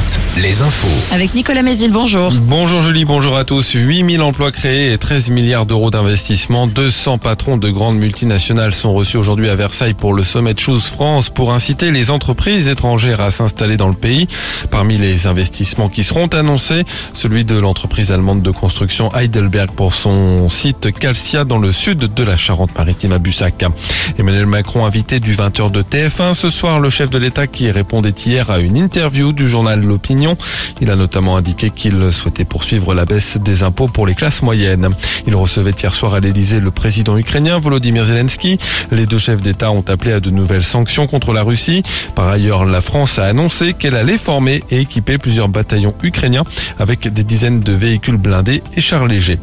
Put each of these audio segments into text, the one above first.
7, les infos. Avec Nicolas Mézil, bonjour. Bonjour Julie, bonjour à tous. 8000 emplois créés et 13 milliards d'euros d'investissement. 200 patrons de grandes multinationales sont reçus aujourd'hui à Versailles pour le sommet de Choose France pour inciter les entreprises étrangères à s'installer dans le pays. Parmi les investissements qui seront annoncés, celui de l'entreprise allemande de construction Heidelberg pour son site Calcia dans le sud de la Charente-Maritime à Bussac. Emmanuel Macron invité du 20h de TF1 ce soir, le chef de l'État qui répondait hier à une interview du journal L'Opinion. Il a notamment indiqué qu'il souhaitait poursuivre la baisse des impôts pour les classes moyennes. Il recevait hier soir à l'Elysée le président ukrainien Volodymyr Zelensky. Les deux chefs d'État ont appelé à de nouvelles sanctions contre la Russie. Par ailleurs, la France a annoncé qu'elle allait former et équiper plusieurs bataillons ukrainiens avec des dizaines de véhicules blindés et chars légers.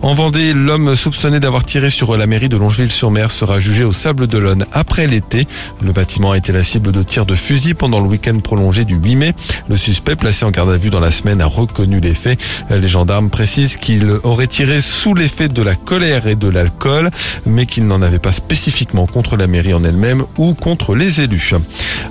En Vendée, l'homme soupçonné d'avoir tiré sur la mairie de Longeville-sur-Mer sera jugé au Sable d'Olonne après l'été. Le bâtiment a été la cible de tirs de fusil pendant le week-end prolongé du 8 mai. Suspect, placé en garde à vue dans la semaine, a reconnu les faits. Les gendarmes précisent qu'il aurait tiré sous l'effet de la colère et de l'alcool, mais qu'il n'en avait pas spécifiquement contre la mairie en elle-même ou contre les élus.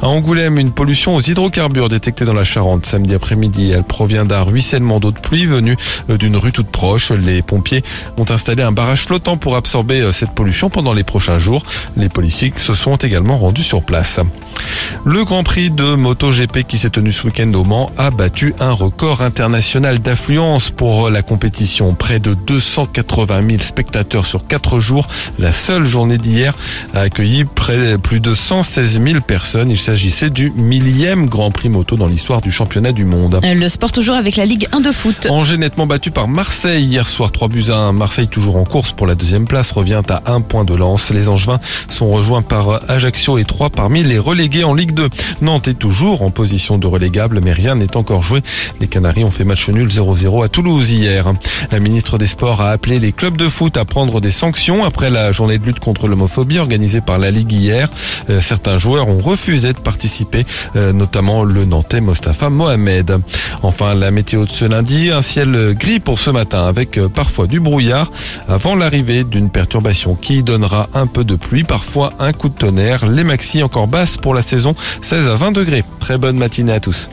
À Angoulême, une pollution aux hydrocarbures détectée dans la Charente samedi après-midi. Elle provient d'un ruissellement d'eau de pluie venu d'une rue toute proche. Les pompiers ont installé un barrage flottant pour absorber cette pollution pendant les prochains jours. Les policiers se sont également rendus sur place. Le Grand Prix de MotoGP qui s'est tenu ce week-end au Mans a battu un record international d'affluence pour la compétition. Près de 280 000 spectateurs sur quatre jours. La seule journée d'hier a accueilli près, plus de 116 000 personnes. Il s'agissait du millième Grand Prix moto dans l'histoire du championnat du monde. Le sport toujours avec la Ligue 1 de foot. Angers nettement battu par Marseille hier soir 3 buts à 1. Marseille toujours en course pour la deuxième place revient à un point de lance. Les Angevins sont rejoints par Ajaccio et 3 parmi les relégués en Ligue 2. Nantes est toujours en position de relégable mais rien n'est encore joué. Les Canaries ont fait match nul 0-0 à Toulouse hier. La ministre des Sports a appelé les clubs de foot à prendre des sanctions après la journée de lutte contre l'homophobie organisée par la Ligue hier. Euh, certains joueurs ont refusé de participer, euh, notamment le Nantais Mostafa Mohamed. Enfin, la météo de ce lundi, un ciel gris pour ce matin avec euh, parfois du brouillard avant l'arrivée d'une perturbation qui donnera un peu de pluie, parfois un coup de tonnerre. Les maxi encore basses pour la saison, 16 à 20 degrés. Très bonne matinée à tous.